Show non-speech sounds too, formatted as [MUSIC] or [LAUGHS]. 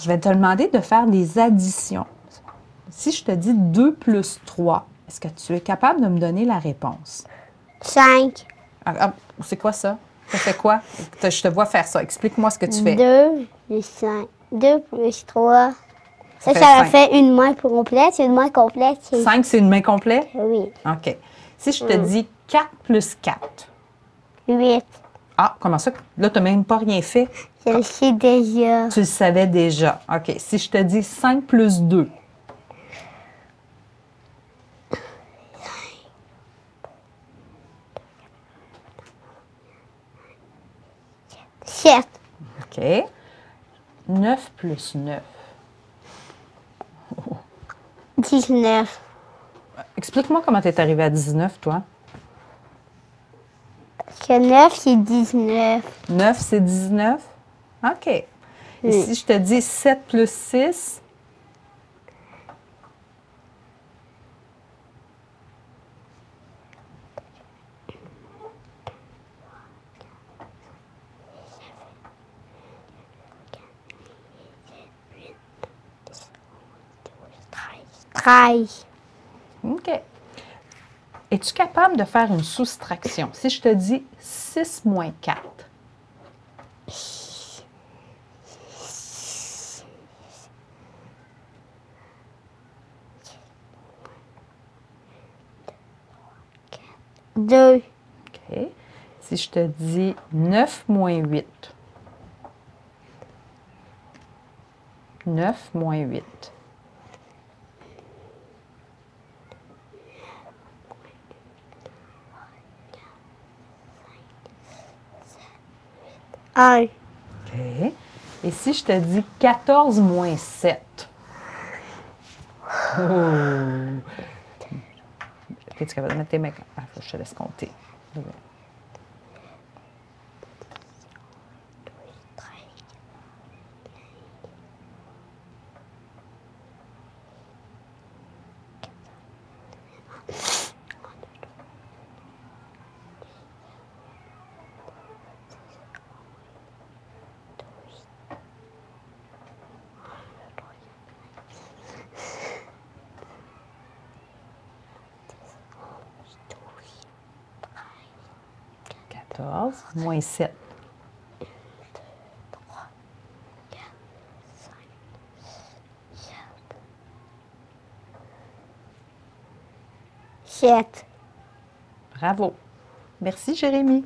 Je vais te demander de faire des additions. Si je te dis 2 plus 3, est-ce que tu es capable de me donner la réponse? 5. Ah, ah, c'est quoi ça? Ça fait quoi? Je te vois faire ça. Explique-moi ce que tu fais. 2 plus 5. 2 plus 3. Ça, fait ça fait une main complète. Une main complète, c'est... 5, c'est une main complète? Oui. OK. Si je te dis 4 plus 4, 8. Ah, comment ça? Là, tu n'as même pas rien fait. Je le sais déjà. Tu le savais déjà. OK. Si je te dis 5 plus 2, 7. OK. 9 plus 9. 19. Explique-moi comment tu es arrivé à 19, toi. Que 9, c'est 19. 9, c'est 19? OK. Et Oui. si je te dis 7 plus 6, Treize. OK. Es-tu capable de faire une soustraction? Si je te dis 6 moins 4, Deux. OK. Si je te dis 9 moins 8, 9 moins 8, Un. OK. Et si je te dis 14 moins 7? [LAUGHS] Oh. Es-tu capable de mettre tes mains? Ah, je te laisse compter. Quatorze moins 7. Sept. Bravo. Merci, Jérémy.